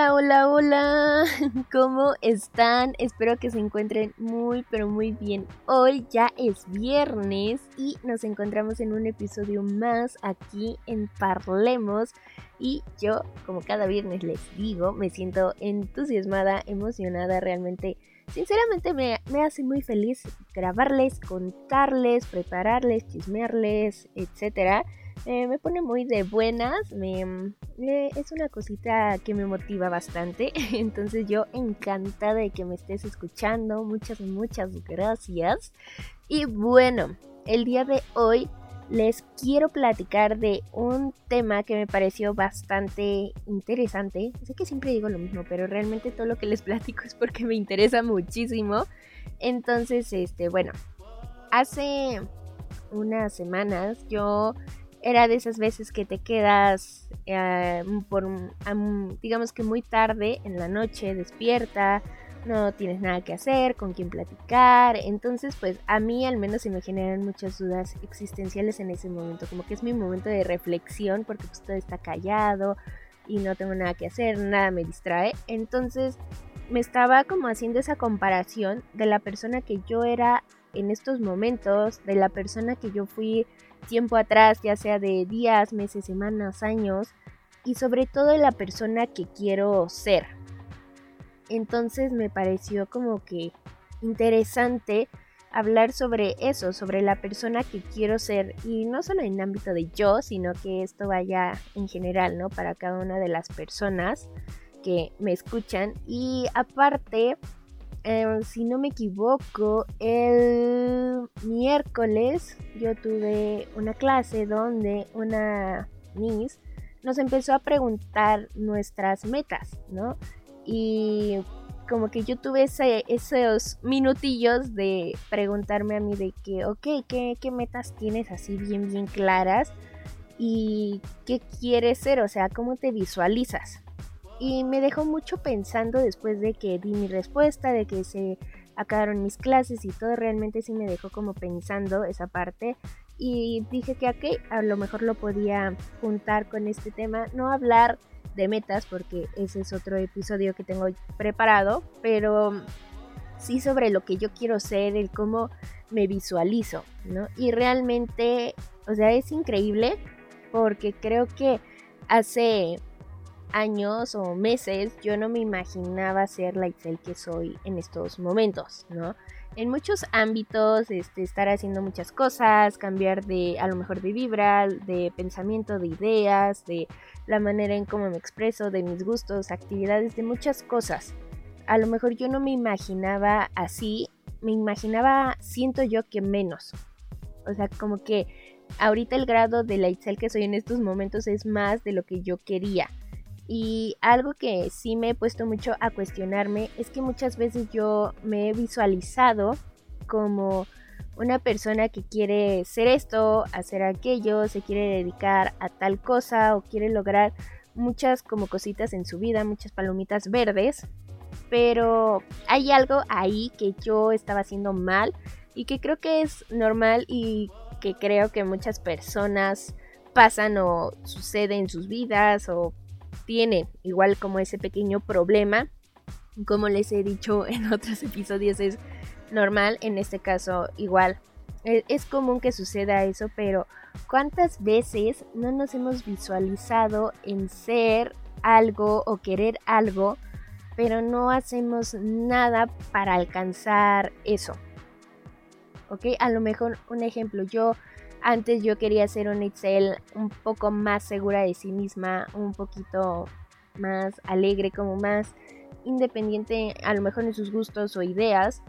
Hola, hola, hola, ¿cómo están? Espero que se encuentren muy, pero muy bien. Hoy ya es viernes y nos encontramos en un episodio más aquí en Parlemos. Y yo, como cada viernes les digo, me siento entusiasmada, emocionada, realmente. Sinceramente me, me hace muy feliz grabarles, contarles, prepararles, chismearles, etcétera eh, me pone muy de buenas, me, es una cosita que me motiva bastante, entonces yo encantada de que me estés escuchando, muchas, muchas gracias. Y bueno, el día de hoy les quiero platicar de un tema que me pareció bastante interesante. Sé que siempre digo lo mismo, pero realmente todo lo que les platico es porque me interesa muchísimo. Entonces, este, bueno, hace unas semanas yo era de esas veces que te quedas eh, por, digamos que muy tarde en la noche, despierta, no tienes nada que hacer, con quién platicar. Entonces, pues a mí al menos se me generan muchas dudas existenciales en ese momento, como que es mi momento de reflexión porque pues todo está callado y no tengo nada que hacer, nada me distrae. Entonces, me estaba como haciendo esa comparación de la persona que yo era en estos momentos, de la persona que yo fui tiempo atrás, ya sea de días, meses, semanas, años, y sobre todo la persona que quiero ser. Entonces me pareció como que interesante hablar sobre eso, sobre la persona que quiero ser y no solo en el ámbito de yo, sino que esto vaya en general, ¿no? Para cada una de las personas que me escuchan y aparte Em, si no me equivoco, el miércoles yo tuve una clase donde una Miss nos empezó a preguntar nuestras metas, ¿no? Y como que yo tuve esos minutillos de preguntarme a mí de que, ok, ¿qué, ¿qué metas tienes así bien, bien claras? ¿Y qué quieres ser? O sea, ¿cómo te visualizas? Y me dejó mucho pensando después de que di mi respuesta, de que se acabaron mis clases y todo, realmente sí me dejó como pensando esa parte y dije que aquí a lo mejor lo podía juntar con este tema, no hablar de metas porque ese es otro episodio que tengo preparado, pero sí sobre lo que yo quiero ser, el cómo me visualizo, ¿no? Y realmente, o sea, es increíble porque creo que hace años o meses yo no me imaginaba ser la Excel que soy en estos momentos, ¿no? En muchos ámbitos, este, estar haciendo muchas cosas, cambiar de, a lo mejor de vibra, de pensamiento, de ideas, de la manera en cómo me expreso, de mis gustos, actividades, de muchas cosas. A lo mejor yo no me imaginaba así, me imaginaba, siento yo que menos. O sea, como que ahorita el grado de la Excel que soy en estos momentos es más de lo que yo quería. Y algo que sí me he puesto mucho a cuestionarme es que muchas veces yo me he visualizado como una persona que quiere ser esto, hacer aquello, se quiere dedicar a tal cosa o quiere lograr muchas como cositas en su vida, muchas palomitas verdes, pero hay algo ahí que yo estaba haciendo mal y que creo que es normal y que creo que muchas personas pasan o sucede en sus vidas o tienen igual como ese pequeño problema. Como les he dicho en otros episodios es normal, en este caso igual. E, es común que suceda eso, pero ¿cuántas veces no nos hemos visualizado en ser algo o querer algo, pero no hacemos nada para alcanzar eso? ¿Ok? A lo mejor un ejemplo, yo antes yo quería ser una Excel un poco más segura de sí misma, un poquito más alegre, como más independiente a lo mejor en sus gustos o ideas,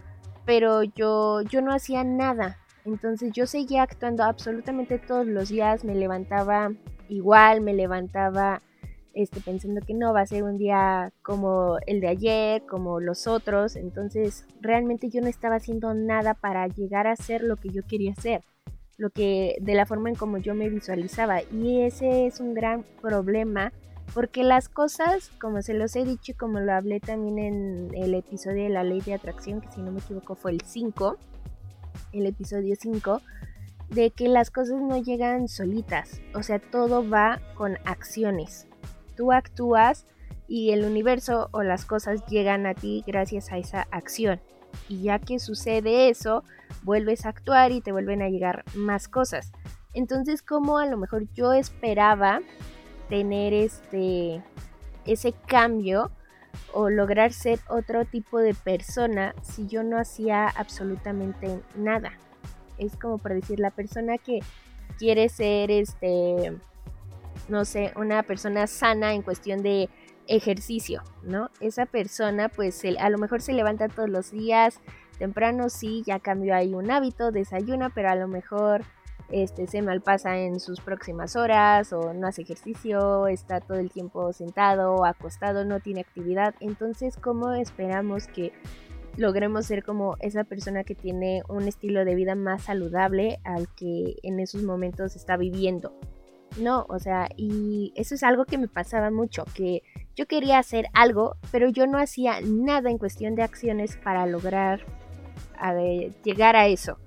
pero yo, yo no hacía nada. Entonces yo seguía actuando absolutamente todos los días, me levantaba igual, me levantaba este, pensando que no va a ser un día como el de ayer, como los otros. Entonces realmente yo no estaba haciendo nada para llegar a ser lo que yo quería ser. Lo que de la forma en como yo me visualizaba y ese es un gran problema porque las cosas, como se los he dicho y como lo hablé también en el episodio de la ley de atracción, que si no me equivoco fue el 5, el episodio 5, de que las cosas no llegan solitas, o sea, todo va con acciones. Tú actúas y el universo o las cosas llegan a ti gracias a esa acción. Y ya que sucede eso, vuelves a actuar y te vuelven a llegar más cosas. Entonces, como a lo mejor yo esperaba tener este ese cambio o lograr ser otro tipo de persona si yo no hacía absolutamente nada. Es como por decir la persona que quiere ser este no sé, una persona sana en cuestión de ejercicio, ¿no? Esa persona pues a lo mejor se levanta todos los días, temprano sí, ya cambió ahí un hábito, desayuna, pero a lo mejor este, se malpasa en sus próximas horas o no hace ejercicio, está todo el tiempo sentado acostado, no tiene actividad. Entonces, ¿cómo esperamos que logremos ser como esa persona que tiene un estilo de vida más saludable al que en esos momentos está viviendo? No, o sea, y eso es algo que me pasaba mucho, que yo quería hacer algo, pero yo no hacía nada en cuestión de acciones para lograr llegar a eso.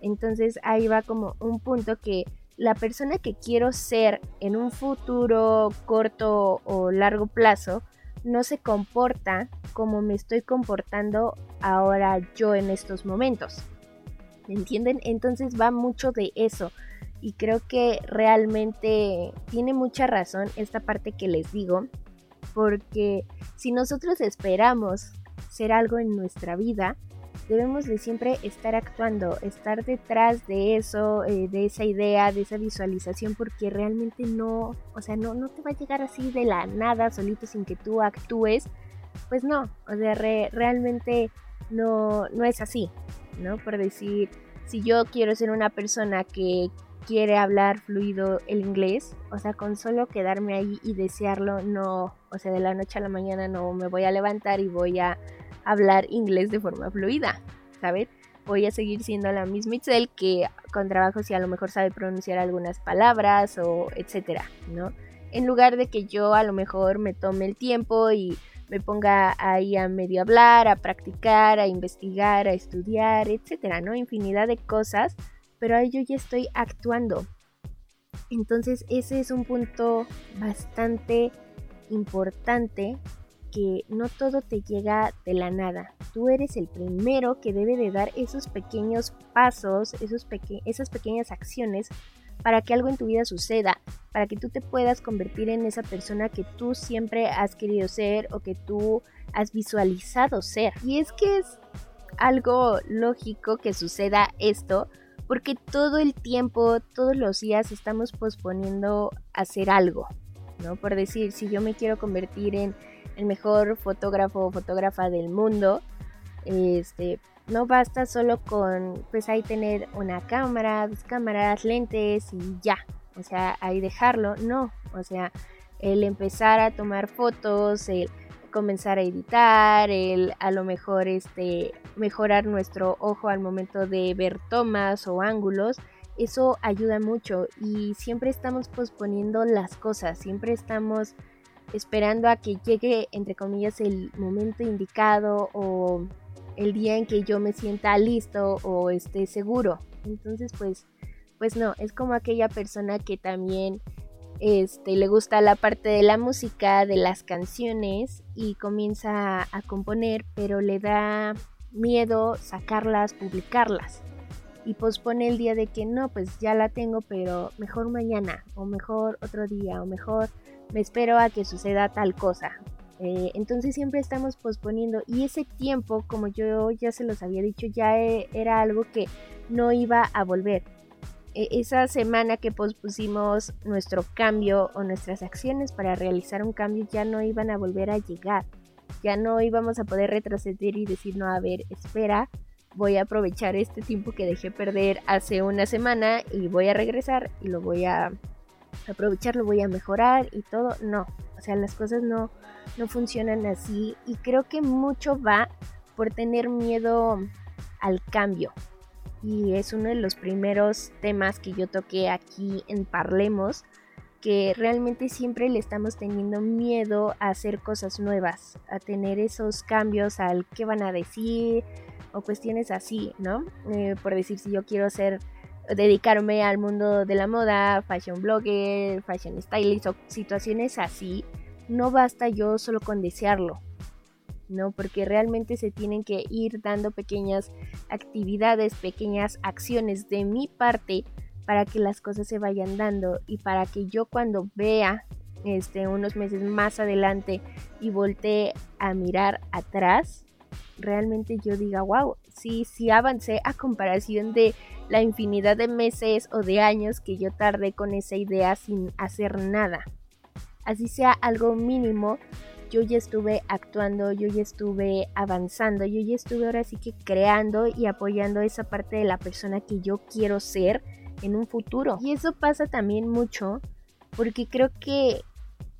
Entonces ahí va como un punto que la persona que quiero ser en un futuro corto o largo plazo no se comporta como me estoy comportando ahora yo en estos momentos. ¿Me entienden? Entonces va mucho de eso. Y creo que realmente tiene mucha razón esta parte que les digo. Porque si nosotros esperamos ser algo en nuestra vida, debemos de siempre estar actuando, estar detrás de eso, eh, de esa idea, de esa visualización, porque realmente no, o sea, no, no te va a llegar así de la nada, solito, sin que tú actúes. Pues no, o sea, realmente no, no es así, ¿no? Por decir, si yo quiero ser una persona que quiere hablar fluido el inglés, o sea, con solo quedarme ahí y desearlo, no, o sea, de la noche a la mañana no me voy a levantar y voy a hablar inglés de forma fluida, ¿sabes? Voy a seguir siendo la misma Itzel que con trabajo si a lo mejor sabe pronunciar algunas palabras o etcétera, ¿no? En lugar de que yo a lo mejor me tome el tiempo y me ponga ahí a medio hablar, a practicar, a investigar, a estudiar, etcétera, ¿no? Infinidad de cosas, pero ahí yo ya estoy actuando. Entonces ese es un punto bastante importante que no todo te llega de la nada. Tú eres el primero que debe de dar esos pequeños pasos, esos esas pequeñas acciones para que algo en tu vida suceda, para que tú te puedas convertir en esa persona que tú siempre has querido ser o que tú has visualizado ser. Y es que es algo lógico que suceda esto, porque todo el tiempo, todos los días estamos posponiendo hacer algo, ¿no? Por decir, si yo me quiero convertir en el mejor fotógrafo o fotógrafa del mundo. Este, no basta solo con, pues ahí tener una cámara, dos cámaras, lentes y ya. O sea, ahí dejarlo. No, o sea, el empezar a tomar fotos, el comenzar a editar, el a lo mejor este mejorar nuestro ojo al momento de ver tomas o ángulos, eso ayuda mucho y siempre estamos posponiendo las cosas, siempre estamos esperando a que llegue, entre comillas, el momento indicado o el día en que yo me sienta listo o esté seguro. Entonces, pues, pues no, es como aquella persona que también este, le gusta la parte de la música, de las canciones y comienza a componer, pero le da miedo sacarlas, publicarlas. Y pospone el día de que no, pues ya la tengo, pero mejor mañana, o mejor otro día, o mejor me espero a que suceda tal cosa. Eh, entonces siempre estamos posponiendo y ese tiempo, como yo ya se los había dicho, ya e, era algo que no iba a volver. E, esa semana que pospusimos nuestro cambio o nuestras acciones para realizar un cambio ya no iban a volver a llegar. Ya no íbamos a poder retroceder y decir, no, a ver, espera, voy a aprovechar este tiempo que dejé perder hace una semana y voy a regresar y lo voy a aprovecharlo, voy a mejorar y todo. No, o sea, las cosas no, no funcionan así y creo que mucho va por tener miedo al cambio. Y es uno de los primeros temas que yo toqué aquí en Parlemos, que realmente siempre le estamos teniendo miedo a hacer cosas nuevas, a tener esos cambios al qué van a decir o cuestiones así, ¿no? Eh, por decir, si yo quiero ser, dedicarme al mundo de la moda, fashion blogger, fashion stylist o situaciones así, no basta yo solo con desearlo, ¿no? Porque realmente se tienen que ir dando pequeñas actividades, pequeñas acciones de mi parte para que las cosas se vayan dando y para que yo cuando vea este unos meses más adelante y voltee a mirar atrás, realmente yo diga, wow, sí, sí avancé a comparación de la infinidad de meses o de años que yo tardé con esa idea sin hacer nada. Así sea algo mínimo, yo ya estuve actuando, yo ya estuve avanzando, yo ya estuve ahora sí que creando y apoyando esa parte de la persona que yo quiero ser en un futuro. Y eso pasa también mucho porque creo que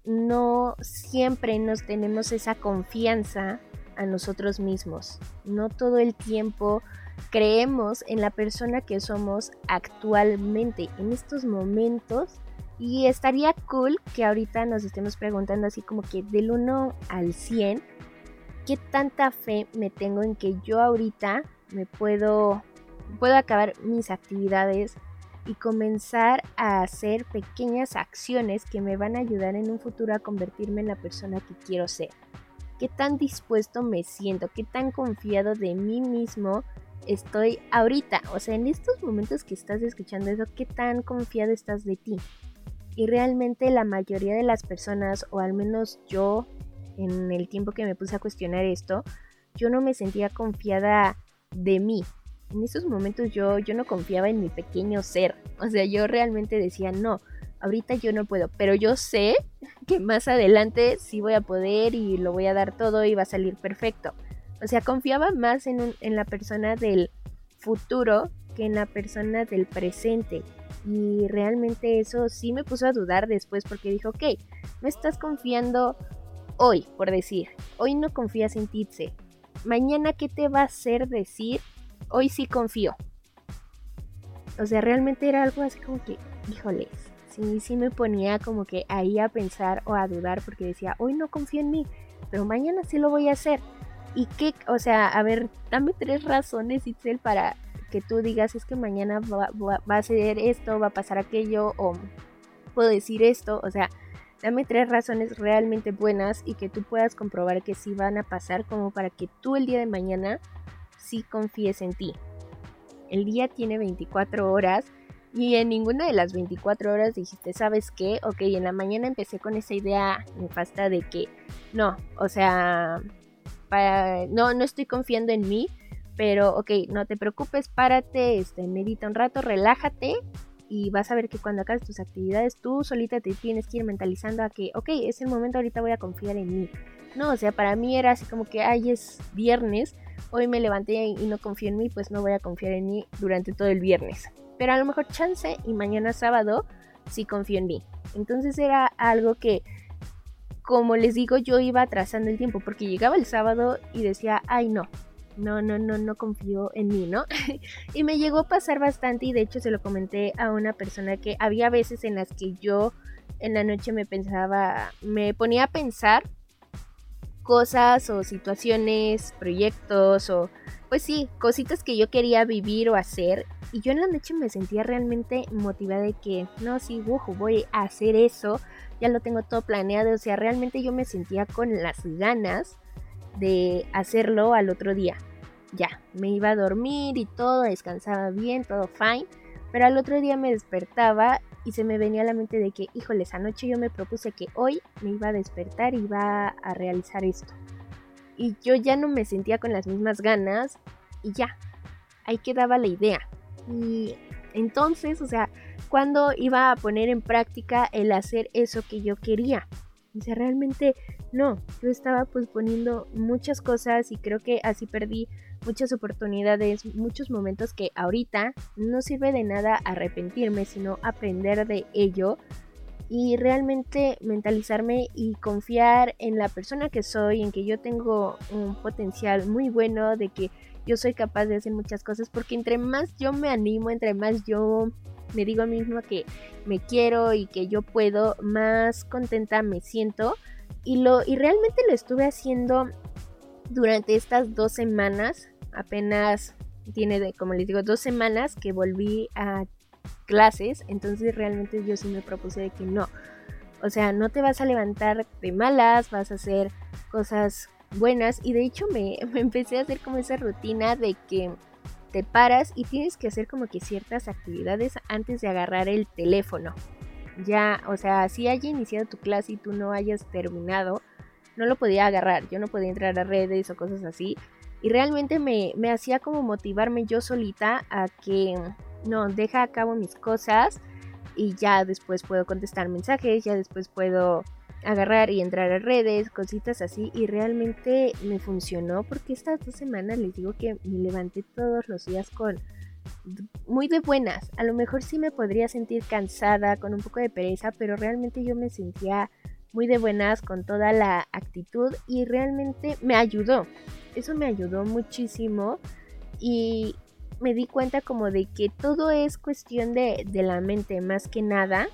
no siempre nos tenemos esa confianza a nosotros mismos. No todo el tiempo creemos en la persona que somos actualmente, en estos momentos y estaría cool que ahorita nos estemos preguntando así como que del 1 al 100, ¿qué tanta fe me tengo en que yo ahorita me puedo, puedo acabar mis actividades y comenzar a hacer pequeñas acciones que me van a ayudar en un futuro a convertirme en la persona que quiero ser? ¿Qué tan dispuesto me siento? ¿Qué tan confiado de mí mismo estoy ahorita? O sea, en estos momentos que estás escuchando eso, ¿qué tan confiado estás de ti? Y realmente la mayoría de las personas, o al menos yo, en el tiempo que me puse a cuestionar esto, yo no me sentía confiada de mí. En esos momentos yo, yo no confiaba en mi pequeño ser. O sea, yo realmente decía, no, ahorita yo no puedo, pero yo sé que más adelante sí voy a poder y lo voy a dar todo y va a salir perfecto. O sea, confiaba más en, en la persona del futuro que en la persona del presente. Y realmente eso sí me puso a dudar después porque dijo, ok, no estás confiando hoy, por decir, hoy no confías en Titse. Mañana, ¿qué te va a hacer decir? Hoy sí confío. O sea, realmente era algo así como que, híjoles, sí, sí me ponía como que ahí a pensar o a dudar porque decía, hoy no confío en mí, pero mañana sí lo voy a hacer. Y qué, o sea, a ver, dame tres razones, Itzel, para que tú digas es que mañana va, a ser esto, va a pasar aquello o puedo decir esto, o sea, dame tres razones realmente buenas y que tú puedas comprobar que sí van a pasar como para que tú el día de mañana sí confíes en ti. El día tiene 24 horas y en ninguna de las 24 horas dijiste, ¿sabes qué? Ok, en la mañana empecé con esa idea nefasta de que no, o sea, no, no estoy confiando en mí pero, ok, no te preocupes, párate, este, medita un rato, relájate y vas a ver que cuando acabes tus actividades tú solita te tienes que ir mentalizando a que, ok, es el momento, ahorita voy a confiar en mí. No, o sea, para mí era así como que, ay, es viernes, hoy me levanté y no confío en mí, pues no voy a confiar en mí durante todo el viernes. Pero a lo mejor chance y mañana sábado sí confío en mí. Entonces era algo que, como les digo, yo iba atrasando el tiempo porque llegaba el sábado y decía, ay no, no, no, no, no confío en mí, ¿no? y me llegó a pasar bastante y de hecho se lo comenté a una persona que había veces en las que yo en la noche me pensaba, me ponía a pensar cosas o situaciones, proyectos o pues sí, cositas que yo quería vivir o hacer y yo en la noche me sentía realmente motivada de que no, sí, voy a hacer eso, ya lo tengo todo planeado, o sea, realmente yo me sentía con las ganas de hacerlo al otro día ya, me iba a dormir y todo, descansaba bien, todo fine. Pero al otro día me despertaba y se me venía a la mente de que, híjoles, anoche yo me propuse que hoy me iba a despertar y iba a realizar esto. Y yo ya no me sentía con las mismas ganas y ya, ahí quedaba la idea. Y entonces, o sea, cuando iba a poner en práctica el hacer eso que yo quería. O sea, realmente no, yo estaba pues poniendo muchas cosas y creo que así perdí muchas oportunidades, muchos momentos que ahorita no sirve de nada arrepentirme, sino aprender de ello y realmente mentalizarme y confiar en la persona que soy, en que yo tengo un potencial muy bueno, de que yo soy capaz de hacer muchas cosas porque entre más yo me animo, entre más yo me digo a mí misma que me quiero y que yo puedo, más contenta me siento. Y, lo, y realmente lo estuve haciendo durante estas dos semanas, apenas tiene, de, como les digo, dos semanas que volví a clases, entonces realmente yo sí me propuse de que no, o sea, no te vas a levantar de malas, vas a hacer cosas buenas y de hecho me, me empecé a hacer como esa rutina de que te paras y tienes que hacer como que ciertas actividades antes de agarrar el teléfono. Ya, o sea, si haya iniciado tu clase y tú no hayas terminado, no lo podía agarrar, yo no podía entrar a redes o cosas así. Y realmente me, me hacía como motivarme yo solita a que, no, deja a cabo mis cosas y ya después puedo contestar mensajes, ya después puedo agarrar y entrar a redes, cositas así, y realmente me funcionó porque estas dos semanas les digo que me levanté todos los días con muy de buenas. A lo mejor sí me podría sentir cansada, con un poco de pereza, pero realmente yo me sentía muy de buenas con toda la actitud y realmente me ayudó. Eso me ayudó muchísimo y me di cuenta como de que todo es cuestión de, de la mente más que nada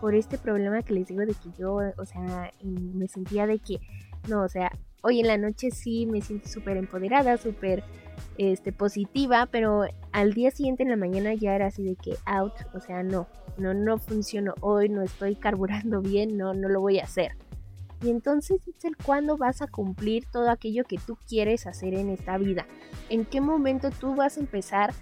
por este problema que les digo de que yo, o sea, me sentía de que, no, o sea, hoy en la noche sí me siento súper empoderada, súper este, positiva, pero al día siguiente en la mañana ya era así de que out, o sea, no, no, no funcionó hoy, no estoy carburando bien, no, no lo voy a hacer. Y entonces es el cuándo vas a cumplir todo aquello que tú quieres hacer en esta vida. En qué momento tú vas a empezar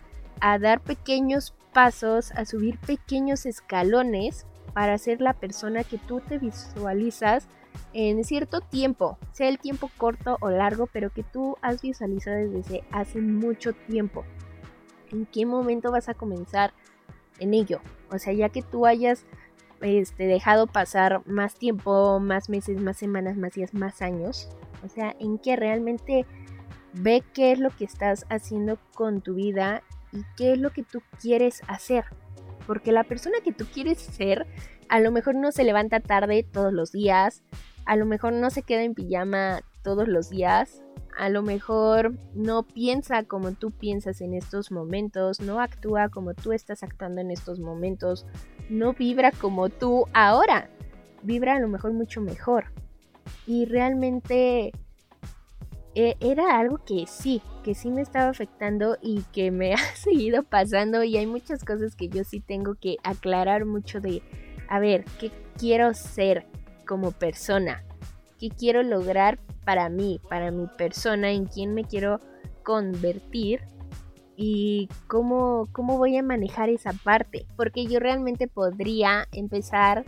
a dar pequeños pasos, a subir pequeños escalones para ser la persona que tú te visualizas en cierto tiempo, sea el tiempo corto o largo, pero que tú has visualizado desde hace mucho tiempo. ¿En qué momento vas a comenzar en ello? O sea, ya que tú hayas este, dejado pasar más tiempo, más meses, más semanas, más días, más años. O sea, en que realmente ve qué es lo que estás haciendo con tu vida y qué es lo que tú quieres hacer. Porque la persona que tú quieres ser, a lo mejor no se levanta tarde todos los días, a lo mejor no se queda en pijama todos los días, a lo mejor no piensa como tú piensas en estos momentos, no actúa como tú estás actuando en estos momentos, no vibra como tú ahora, vibra a lo mejor mucho mejor. Y realmente e, era algo que sí, que sí me estaba afectando y que me ha seguido pasando y hay muchas cosas que yo sí tengo que aclarar mucho de, a ver, ¿qué quiero ser como persona? ¿Qué quiero lograr para mí, para mi persona, en quién me quiero convertir? y cómo, cómo voy a manejar esa parte. Porque yo realmente podría empezar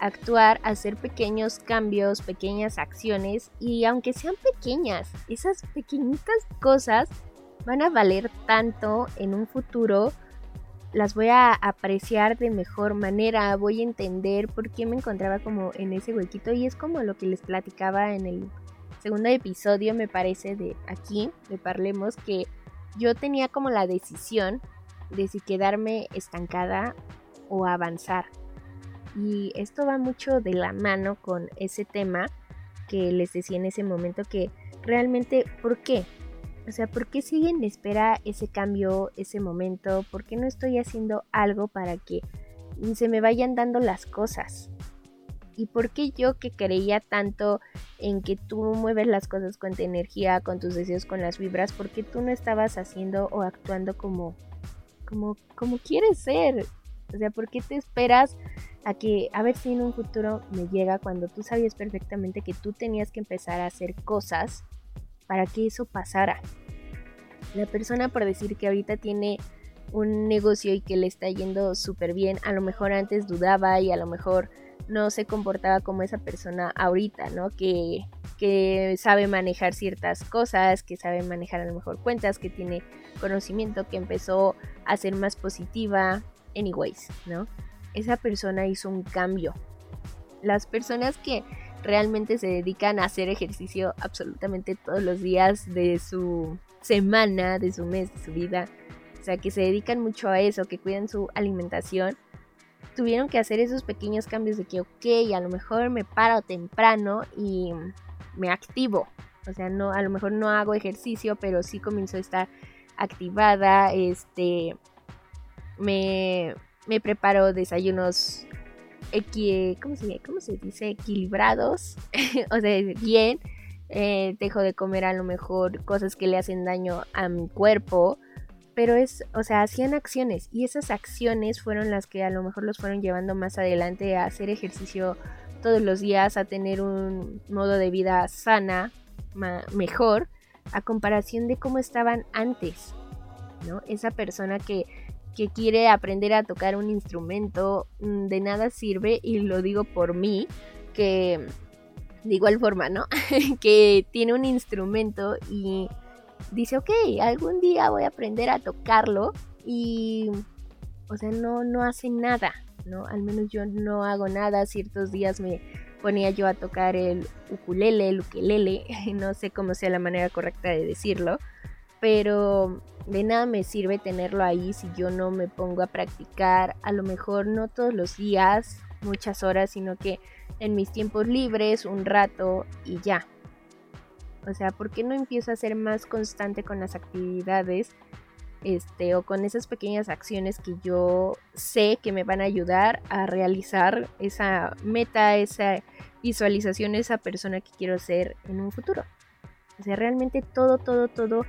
actuar, hacer pequeños cambios, pequeñas acciones y aunque sean pequeñas, esas pequeñitas cosas van a valer tanto en un futuro, las voy a apreciar de mejor manera, voy a entender por qué me encontraba como en ese huequito y es como lo que les platicaba en el segundo episodio me parece de aquí, de Parlemos, que yo tenía como la decisión de si quedarme estancada o avanzar. Y esto va mucho de la mano con ese tema que les decía en ese momento que realmente, ¿por qué? O sea, ¿por qué siguen en espera ese cambio, ese momento? ¿Por qué no estoy haciendo algo para que se me vayan dando las cosas? ¿Y por qué yo que creía tanto en que tú mueves las cosas con tu energía, con tus deseos, con las vibras, por qué tú no estabas haciendo o actuando como, como, como quieres ser? O sea, ¿por qué te esperas a que a ver si en un futuro me llega cuando tú sabías perfectamente que tú tenías que empezar a hacer cosas para que eso pasara. La persona por decir que ahorita tiene un negocio y que le está yendo súper bien, a lo mejor antes dudaba y a lo mejor no se comportaba como esa persona ahorita, ¿no? Que, que sabe manejar ciertas cosas, que sabe manejar a lo mejor cuentas, que tiene conocimiento, que empezó a ser más positiva, anyways, ¿no? esa persona hizo un cambio. Las personas que realmente se dedican a hacer ejercicio absolutamente todos los días de su semana, de su mes, de su vida, o sea, que se dedican mucho a eso, que cuidan su alimentación, tuvieron que hacer esos pequeños cambios de que, ok, a lo mejor me paro temprano y me activo. O sea, no, a lo mejor no hago ejercicio, pero sí comienzo a estar activada, este, me, me preparo desayunos ¿cómo, se, ¿cómo se dice? equilibrados, o sea, bien, eh, dejo de comer a lo mejor cosas que le hacen daño a mi cuerpo, pero es, o sea, hacían acciones y esas acciones fueron las que a lo mejor los fueron llevando más adelante a hacer ejercicio todos los días, a tener un modo de vida sana, mejor, a comparación de cómo estaban antes, ¿no? Esa persona que que quiere aprender a tocar un instrumento, mm, de nada sirve, y lo digo por mí, que de igual forma, ¿no? que tiene un instrumento y dice, ok, algún día voy a aprender a tocarlo y, o sea, no, no hace nada, ¿no? Al menos yo no hago nada, ciertos días me ponía yo a tocar el ukulele, el ukelele, no sé cómo sea la manera correcta de decirlo, pero de nada me sirve tenerlo ahí si yo no me pongo a practicar, a lo mejor no todos los días, muchas horas, sino que en mis tiempos libres, un rato y ya. O sea, ¿por qué no empiezo a ser más constante con las actividades? Este, o con esas pequeñas acciones que yo sé que me van a ayudar a realizar esa meta, esa visualización, esa persona que quiero ser en un futuro. O sea, realmente todo, todo, todo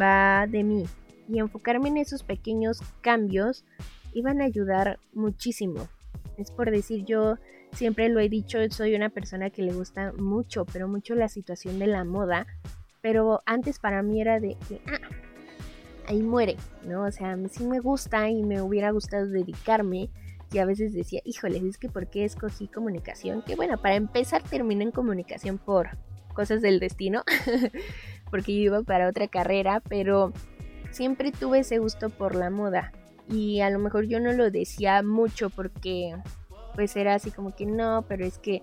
va de mí y enfocarme en esos pequeños cambios iban a ayudar muchísimo. Es por decir, yo siempre lo he dicho, soy una persona que le gusta mucho, pero mucho la situación de la moda, pero antes para mí era de que, ah, ahí muere, ¿no? O sea, sí me gusta y me hubiera gustado dedicarme. Y a veces decía, híjole, es que ¿por qué escogí comunicación? Que bueno, para empezar terminé en comunicación por cosas del destino. porque yo iba para otra carrera, pero siempre tuve ese gusto por la moda. Y a lo mejor yo no lo decía mucho porque pues era así como que no, pero es que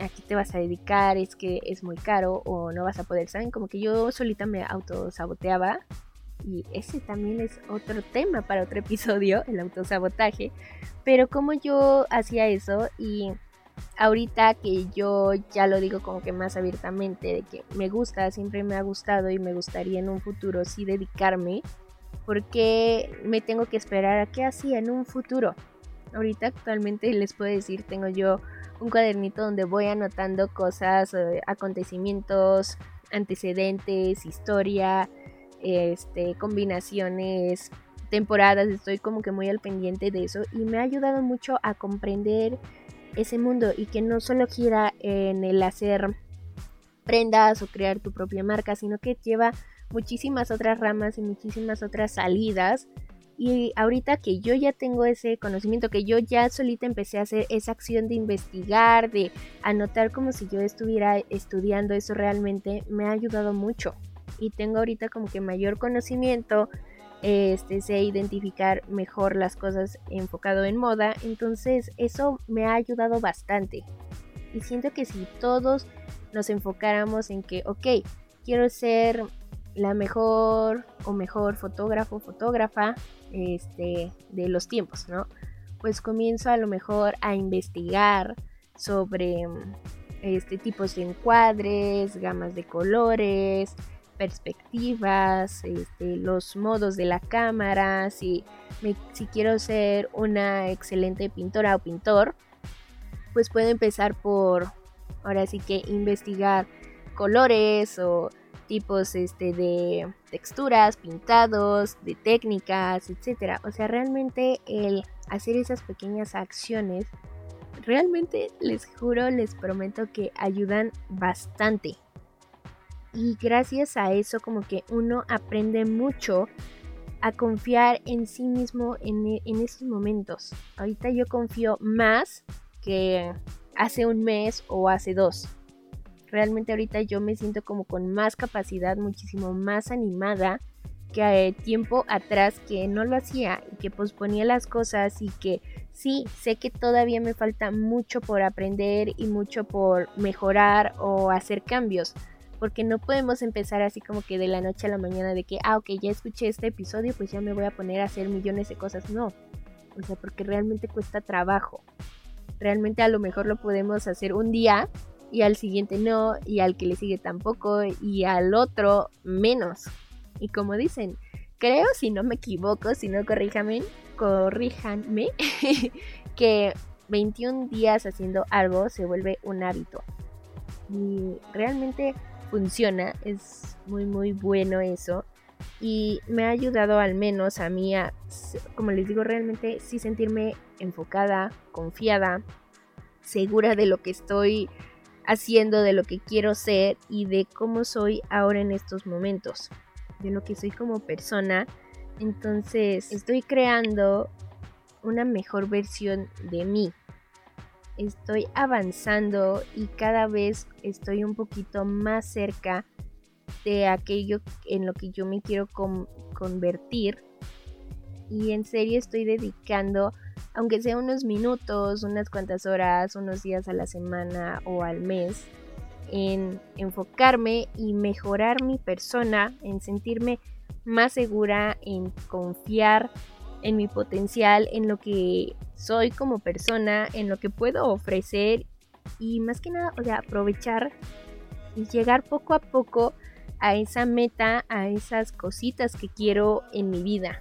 aquí te vas a dedicar, es que es muy caro o no vas a poder, ¿saben? Como que yo solita me autosaboteaba y ese también es otro tema para otro episodio, el autosabotaje, pero como yo hacía eso y ahorita que yo ya lo digo como que más abiertamente, de que me gusta, siempre me ha gustado y me gustaría en un futuro sí dedicarme, porque me tengo que esperar a qué hacía en un futuro. Ahorita actualmente les puedo decir, tengo yo un cuadernito donde voy anotando cosas, eh, acontecimientos, antecedentes, historia, este, combinaciones, temporadas, estoy como que muy al pendiente de eso y me ha ayudado mucho a comprender ese mundo y que no solo gira en el hacer prendas o crear tu propia marca, sino que lleva muchísimas otras ramas y muchísimas otras salidas. Y ahorita que yo ya tengo ese conocimiento, que yo ya solita empecé a hacer esa acción de investigar, de anotar como si yo estuviera estudiando eso realmente, me ha ayudado mucho. Y tengo ahorita como que mayor conocimiento, este, sé identificar mejor las cosas enfocado en moda, entonces eso me ha ayudado bastante. Y siento que si todos nos enfocáramos en que, ok, quiero ser la mejor o mejor fotógrafo, fotógrafa este, de los tiempos, ¿no? Pues comienzo a lo mejor a investigar sobre este, tipos de encuadres, gamas de colores, perspectivas, este, los modos de la cámara, si, quiero ser una excelente pintora o pintor, pues puedo empezar por, ahora sí que investigar colores o tipos este, de texturas, pintados, de técnicas, etcétera. O sea, realmente el hacer esas pequeñas acciones, realmente les juro, les prometo que ayudan bastante y gracias a eso como que uno aprende mucho a confiar en sí mismo en, e, en esos momentos. Ahorita yo confío más que hace un mes o hace dos. Realmente ahorita yo me siento como con más capacidad, muchísimo más animada que eh, tiempo atrás que no lo hacía y que posponía las cosas y que sí, sé que todavía me falta mucho por aprender y mucho por mejorar o hacer cambios, porque no podemos empezar así como que de la noche a la mañana de que, ah, ok, ya escuché este episodio, pues ya me voy a poner a hacer millones de cosas. No, o sea, porque realmente cuesta trabajo. Realmente a lo mejor lo podemos hacer un día y al siguiente no, y al que le sigue tampoco, y al otro menos. Y como dicen, creo, si no me equivoco, si no corríjame, corríjanme, que 21 días haciendo algo se vuelve un hábito. Y realmente funciona, es muy muy bueno eso. Y me ha ayudado al menos a mí a, como les digo, realmente sí sentirme enfocada, confiada, segura de lo que estoy haciendo, de lo que quiero ser y de cómo soy ahora en estos momentos, de lo que soy como persona. Entonces estoy creando una mejor versión de mí. Estoy avanzando y cada vez estoy un poquito más cerca de aquello en lo que yo me quiero convertir. Y en serio estoy dedicando aunque sea unos minutos, unas cuantas horas, unos días a la semana o al mes, en enfocarme y mejorar mi persona, en sentirme más segura, en confiar en mi potencial, en lo que soy como persona, en lo que puedo ofrecer y más que nada, o sea, aprovechar y llegar poco a poco a esa meta, a esas cositas que quiero en mi vida.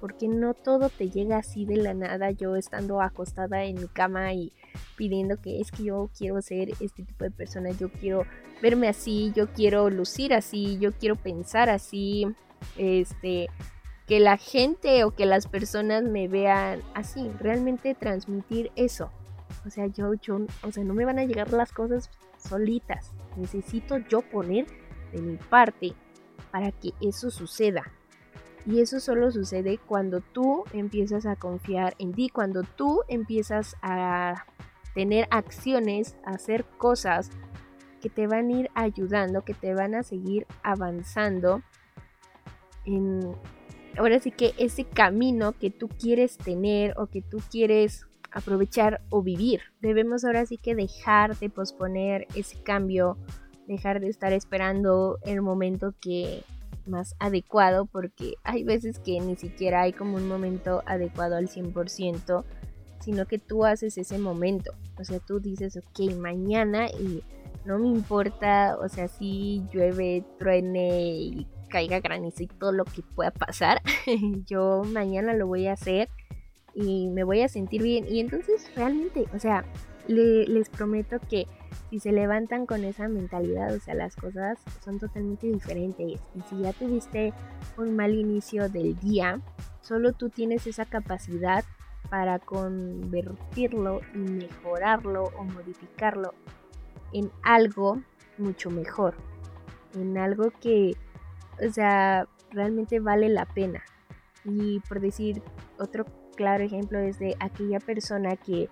Porque no todo te llega así de la nada, yo estando acostada en mi cama y pidiendo que es que yo quiero ser este tipo de persona, yo quiero verme así, yo quiero lucir así, yo quiero pensar así, este, que la gente o que las personas me vean así, realmente transmitir eso. O sea, yo, o sea, no me van a llegar las cosas solitas. Necesito yo poner de mi parte para que eso suceda. Y eso solo sucede cuando tú empiezas a confiar en ti, cuando tú empiezas a tener acciones, a hacer cosas que te van a ir ayudando, que te van a seguir avanzando en ahora sí que ese camino que tú quieres tener o que tú quieres aprovechar o vivir. Debemos ahora sí que dejar de posponer ese cambio, dejar de estar esperando el momento que más adecuado porque hay veces que ni siquiera hay como un momento adecuado al 100%, sino que tú haces ese momento. O sea, tú dices, ok, mañana y no me importa, o sea, si llueve, truene y caiga granizo y todo lo que pueda pasar, yo mañana lo voy a hacer y me voy a sentir bien. Y entonces realmente, o sea, les prometo que si se levantan con esa mentalidad, o sea, las cosas son totalmente diferentes. Y si ya tuviste un mal inicio del día, solo tú tienes esa capacidad para convertirlo y mejorarlo o modificarlo en algo mucho mejor, en algo que, o sea, realmente vale la pena. Y por decir otro claro ejemplo es de aquella persona que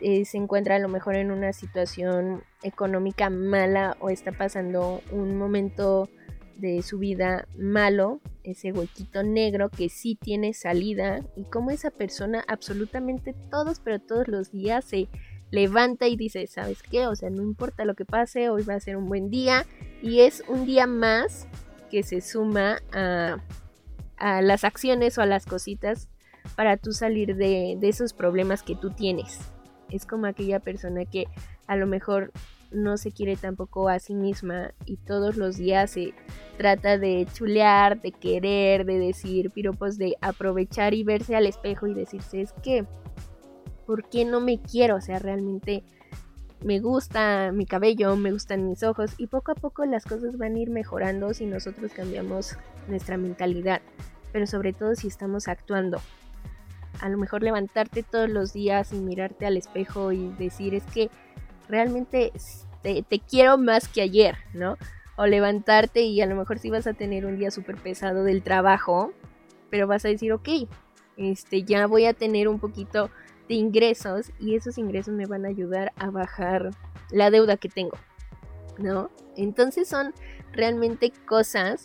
eh, se encuentra a lo mejor en una situación económica mala o está pasando un momento de su vida malo, ese huequito negro que sí tiene salida y como esa persona absolutamente todos, pero todos los días se levanta y dice, ¿sabes qué? O sea, no importa lo que pase, hoy va a ser un buen día y es un día más que se suma a, a las acciones o a las cositas para tú salir de, de esos problemas que tú tienes es como aquella persona que a lo mejor no se quiere tampoco a sí misma y todos los días se trata de chulear, de querer, de decir piropos, de aprovechar y verse al espejo y decirse es que, ¿por qué no me quiero? O sea, realmente me gusta mi cabello, me gustan mis ojos y poco a poco las cosas van a ir mejorando si nosotros cambiamos nuestra mentalidad, pero sobre todo si estamos actuando a lo mejor levantarte todos los días y mirarte al espejo y decir es que realmente te, quiero más que ayer, ¿no? O levantarte y a lo mejor sí vas a tener un día súper pesado del trabajo, pero vas a decir, ok, este, ya voy a tener un poquito de ingresos y esos ingresos me van a ayudar a bajar la deuda que tengo, ¿no? Entonces son realmente cosas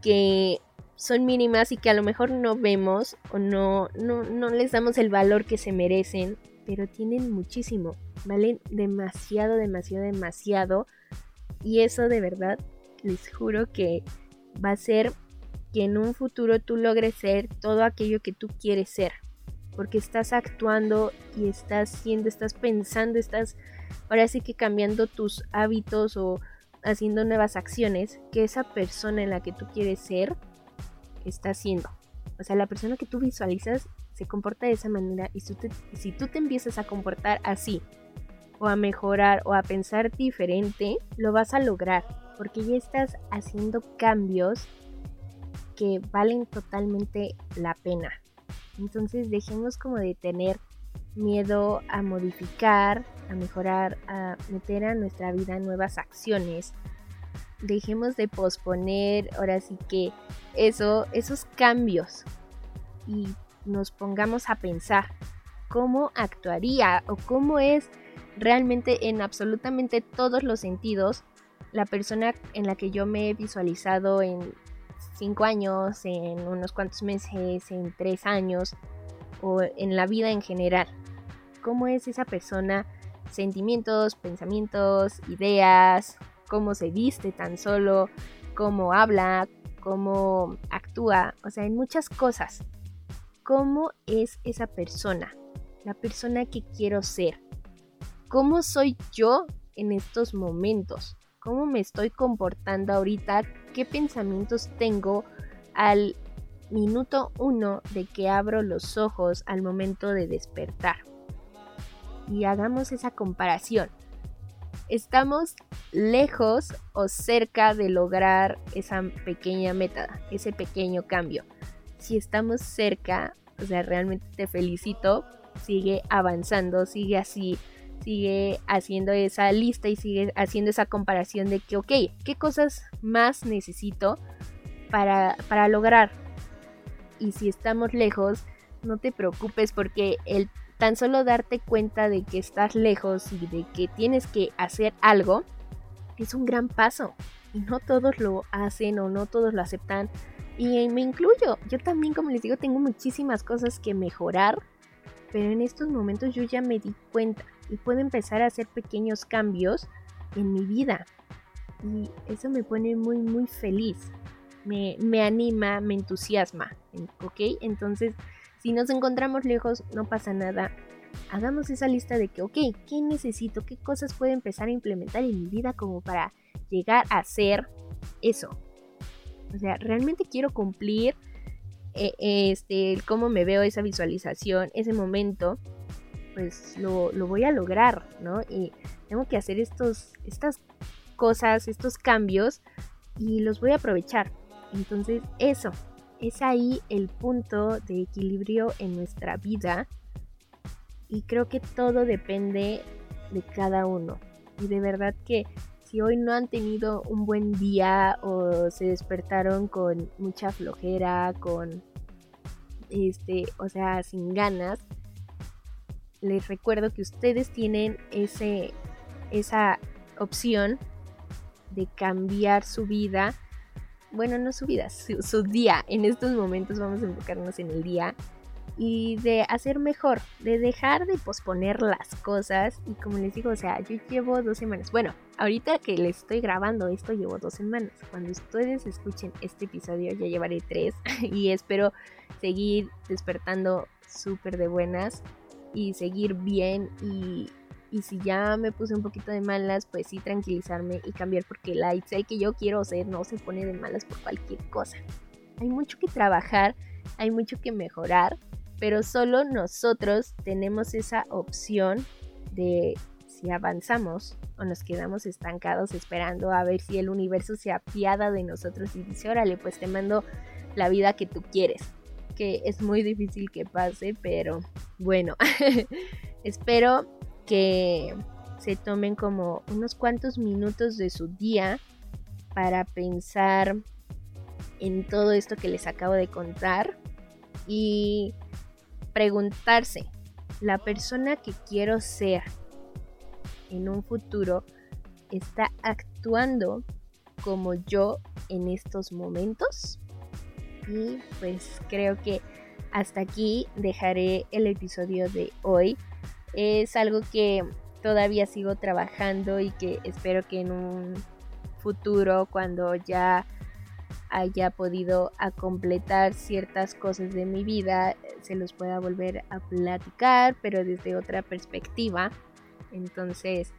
que son mínimas y que a lo mejor no vemos o no, no, no les damos el valor que se merecen, pero tienen muchísimo, valen demasiado, demasiado, demasiado. Y eso de verdad, les juro que va a ser que en un futuro tú logres ser todo aquello que tú quieres ser. Porque estás actuando y estás siendo, estás pensando, estás ahora sí que cambiando tus hábitos o haciendo nuevas acciones, que esa persona en la que tú quieres ser está haciendo. O sea, la persona que tú visualizas se comporta de esa manera y si tú te empiezas a comportar así, o a mejorar o a pensar diferente, lo vas a lograr, porque ya estás haciendo cambios que valen totalmente la pena. Entonces dejemos como de tener miedo a modificar, a mejorar, a meter a nuestra vida nuevas acciones. Dejemos de posponer ahora sí que eso, esos cambios y nos pongamos a pensar cómo actuaría o cómo es realmente en absolutamente todos los sentidos la persona en la que yo me he visualizado en cinco años, en unos cuantos meses, en tres años o en la vida en general. ¿Cómo es esa persona? Sentimientos, pensamientos, ideas, cómo se viste tan solo, cómo habla, cómo actúa, o sea, en muchas cosas. ¿Cómo es esa persona? La persona que quiero ser. ¿Cómo soy yo en estos momentos? ¿Cómo me estoy comportando ahorita? ¿Qué pensamientos tengo al minuto uno de que abro los ojos al momento de despertar? Y hagamos esa comparación. ¿Estamos lejos o cerca de lograr esa pequeña meta, ese pequeño cambio? Si estamos cerca, o sea, realmente te felicito, sigue avanzando, sigue así sigue haciendo esa lista y sigue haciendo esa comparación de que, ok, ¿qué cosas más necesito para, para lograr? Y si estamos lejos, no te preocupes porque el tan solo darte cuenta de que estás lejos y de que tienes que hacer algo es un gran paso. Y no todos lo hacen o no todos lo aceptan. Y me incluyo. Yo también, como les digo, tengo muchísimas cosas que mejorar. Pero en estos momentos yo ya me di cuenta y puedo empezar a hacer pequeños cambios en mi vida. Y eso me pone muy, muy feliz. Me, me anima, me entusiasma. ¿Ok? Entonces, si nos encontramos lejos, no pasa nada. Hagamos esa lista de que, ok, ¿qué necesito? ¿Qué cosas puedo empezar a implementar en mi vida como para llegar a ser eso? O sea, realmente quiero cumplir eh, este, cómo me veo esa visualización, ese momento pues lo, voy a lograr, ¿no? Y tengo que hacer estos, estas cosas, estos cambios y los voy a aprovechar. Entonces eso, es ahí el punto de equilibrio en nuestra vida y creo que todo depende de cada uno. Y de verdad que si hoy no han tenido un buen día o se despertaron con mucha flojera, con este, o sea, sin ganas, les recuerdo que ustedes tienen ese, esa opción de cambiar su vida. Bueno, no su vida, su, día. En estos momentos vamos a enfocarnos en el día. Y de hacer mejor, de dejar de posponer las cosas. Y como les digo, o sea, yo llevo dos semanas. Bueno, ahorita que les estoy grabando esto, llevo dos semanas. Cuando ustedes escuchen este episodio, ya llevaré tres. Y espero seguir despertando súper de buenas y seguir bien y, si ya me puse un poquito de malas, pues sí tranquilizarme y cambiar porque la Itzel que yo quiero ser no se pone de malas por cualquier cosa. Hay mucho que trabajar, hay mucho que mejorar, pero solo nosotros tenemos esa opción de si avanzamos o nos quedamos estancados esperando a ver si el universo se apiada de nosotros y dice, órale, pues te mando la vida que tú quieres que es muy difícil que pase, pero bueno, espero que se tomen como unos cuantos minutos de su día para pensar en todo esto que les acabo de contar y preguntarse, la persona que quiero ser en un futuro está actuando como yo en estos momentos? Y pues creo que hasta aquí dejaré el episodio de hoy. Es algo que todavía sigo trabajando y que espero que en un futuro cuando ya haya podido a completar ciertas cosas de mi vida se los pueda volver a platicar pero desde otra perspectiva entonces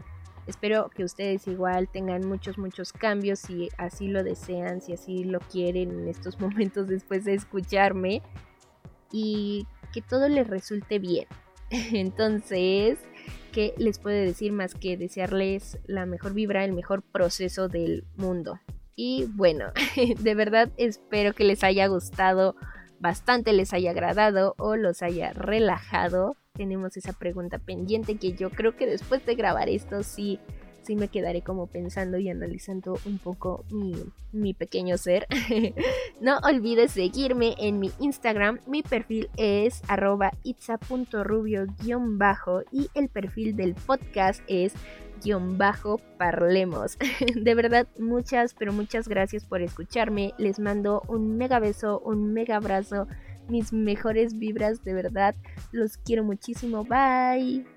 Espero que ustedes igual tengan muchos, muchos cambios si así lo desean, si así lo quieren en estos momentos después de escucharme y que todo les resulte bien. Entonces, ¿qué les puedo decir más que desearles la mejor vibra, el mejor proceso del mundo? Y bueno, de verdad espero que les haya gustado bastante, les haya agradado o los haya relajado tenemos esa pregunta pendiente que yo creo que después de grabar esto sí, sí me quedaré como pensando y analizando un poco mi, pequeño ser. no olvides seguirme en mi Instagram, mi perfil es arroba itza.rubio-bajo y el perfil del podcast es guion bajo parlemos. De verdad, muchas, pero muchas gracias por escucharme. Les mando un mega beso, un mega abrazo mis mejores vibras, de verdad. Los quiero muchísimo. Bye.